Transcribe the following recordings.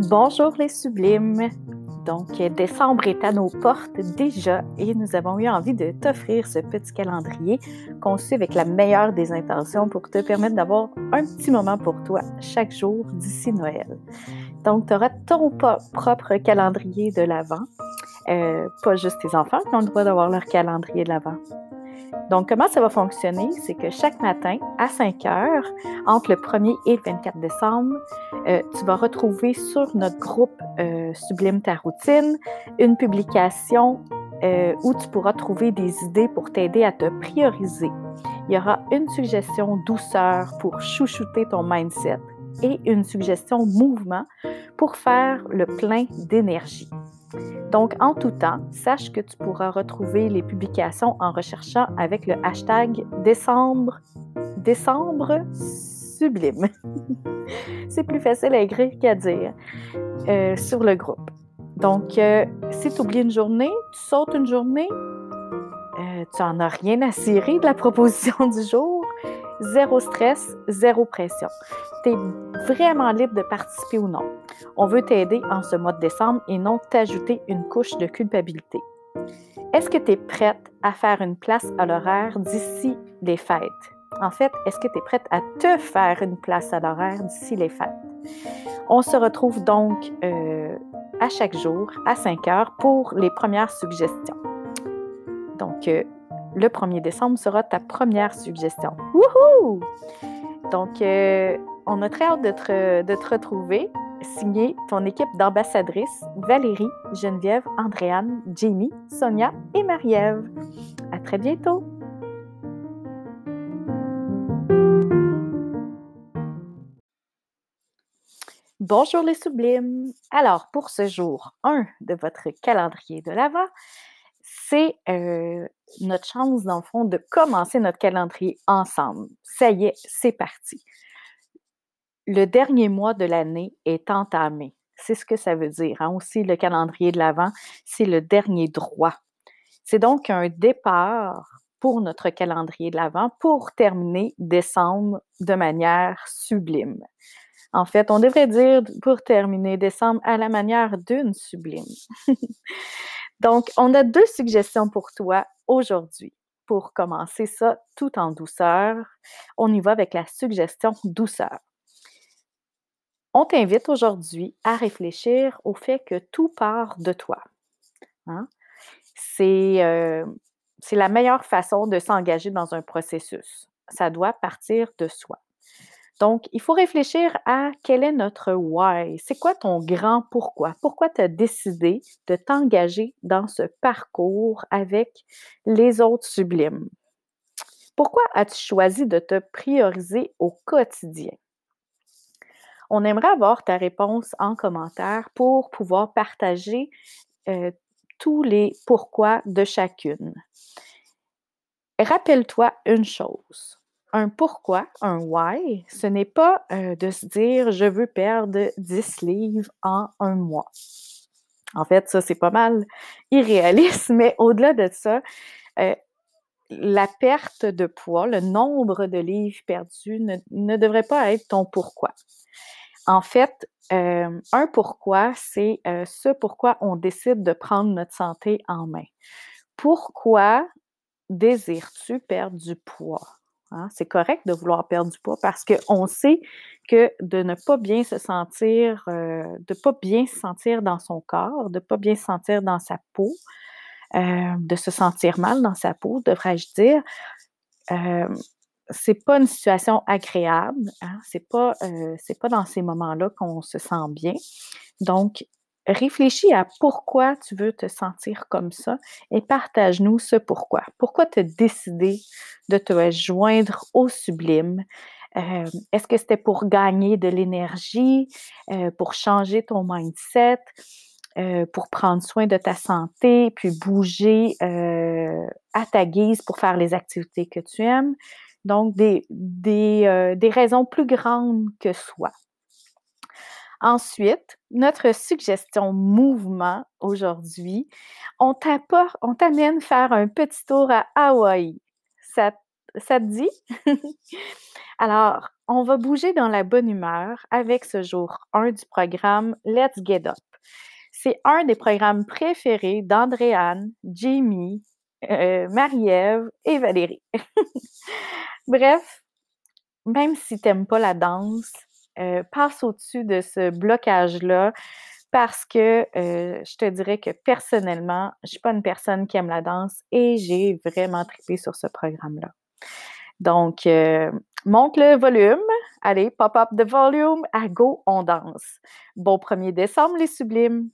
Bonjour les sublimes. Donc, décembre est à nos portes déjà et nous avons eu envie de t'offrir ce petit calendrier conçu avec la meilleure des intentions pour te permettre d'avoir un petit moment pour toi chaque jour d'ici Noël. Donc, tu auras ton propre calendrier de l'Avent, euh, pas juste tes enfants qui ont le droit d'avoir leur calendrier de l'Avent. Donc, comment ça va fonctionner? C'est que chaque matin, à 5 heures, entre le 1er et le 24 décembre, euh, tu vas retrouver sur notre groupe euh, Sublime ta routine une publication euh, où tu pourras trouver des idées pour t'aider à te prioriser. Il y aura une suggestion douceur pour chouchouter ton mindset et une suggestion mouvement pour faire le plein d'énergie. Donc, en tout temps, sache que tu pourras retrouver les publications en recherchant avec le hashtag décembre, décembre sublime. C'est plus facile à écrire qu'à dire euh, sur le groupe. Donc, euh, si tu oublies une journée, tu sautes une journée, euh, tu n'en as rien à cirer de la proposition du jour, zéro stress, zéro pression. Tu vraiment libre de participer ou non. On veut t'aider en ce mois de décembre et non t'ajouter une couche de culpabilité. Est-ce que tu es prête à faire une place à l'horaire d'ici les fêtes? En fait, est-ce que tu es prête à te faire une place à l'horaire d'ici les fêtes? On se retrouve donc euh, à chaque jour à 5 heures pour les premières suggestions. Donc, euh, le 1er décembre sera ta première suggestion. Wouhou! Donc, euh, on a très hâte de te, retrouver. Signé ton équipe d'ambassadrices Valérie, Geneviève, Andréane, Jamie, Sonia et Marie-Ève. À très bientôt! Bonjour les sublimes! Alors, pour ce jour 1 de votre calendrier de l'Avent, c'est euh, notre chance, dans le fond, de commencer notre calendrier ensemble. Ça y est, c'est parti. Le dernier mois de l'année est entamé. C'est ce que ça veut dire. Hein. Aussi, le calendrier de l'Avent, c'est le dernier droit. C'est donc un départ pour notre calendrier de l'Avent pour terminer décembre de manière sublime. En fait, on devrait dire pour terminer décembre à la manière d'une sublime. Donc, on a deux suggestions pour toi aujourd'hui. Pour commencer ça tout en douceur, on y va avec la suggestion douceur. On t'invite aujourd'hui à réfléchir au fait que tout part de toi. Hein? Euh, c'est la meilleure façon de s'engager dans un processus. Ça doit partir de soi. Donc, il faut réfléchir à quel est notre why. C'est quoi ton grand pourquoi? Pourquoi tu as décidé de t'engager dans ce parcours avec les autres sublimes? Pourquoi as-tu choisi de te prioriser au quotidien? On aimerait avoir ta réponse en commentaire pour pouvoir partager euh, tous les pourquoi de chacune. Rappelle-toi une chose un pourquoi, un why, ce n'est pas euh, de se dire je veux perdre 10 livres en un mois. En fait, ça, c'est pas mal irréaliste, mais au-delà de ça, euh, la perte de poids, le nombre de livres perdus ne, devrait pas être ton pourquoi. En fait, euh, un pourquoi, c'est ce pourquoi on décide de prendre notre santé en main. Pourquoi désires-tu perdre du poids? Hein, c'est correct de vouloir perdre du poids parce qu'on sait que de ne pas bien se sentir, euh, de ne pas bien se sentir dans son corps, de ne pas bien se sentir dans sa peau, euh, de se sentir mal dans sa peau, devrais-je dire, euh, c'est pas une situation agréable. Hein, c'est pas, c'est pas dans ces moments-là qu'on se sent bien. Donc, réfléchis à pourquoi tu veux te sentir comme ça et partage-nous ce pourquoi. Pourquoi tu as décidé de te joindre au sublime? Euh, est-ce que c'était pour gagner de l'énergie, euh, pour changer ton mindset, euh, pour prendre soin de ta santé, puis bouger à ta guise pour faire les activités que tu aimes? Donc, des, des raisons plus grandes que soi. Ensuite, notre suggestion mouvement aujourd'hui, on t'amène faire un petit tour à Hawaï. Ça, ça te dit? Alors, on va bouger dans la bonne humeur avec ce jour 1 du programme Let's Get Up. C'est un des programmes préférés d'Andréane, Jamie, euh, Marie-Ève et Valérie. Bref, même si tu n'aimes pas la danse, euh, passe au-dessus de ce blocage-là parce que euh, je te dirais que personnellement, je ne suis pas une personne qui aime la danse et j'ai vraiment trippé sur ce programme-là. Donc, monte le volume. Allez, pop up the volume. À go, on danse. Bon 1er décembre, les sublimes.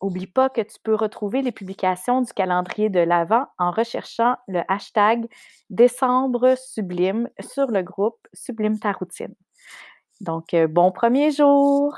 Oublie pas que tu peux retrouver les publications du calendrier de l'Avent en recherchant le hashtag décembre sublime sur le groupe Sublime ta routine. Donc, euh, bon premier jour!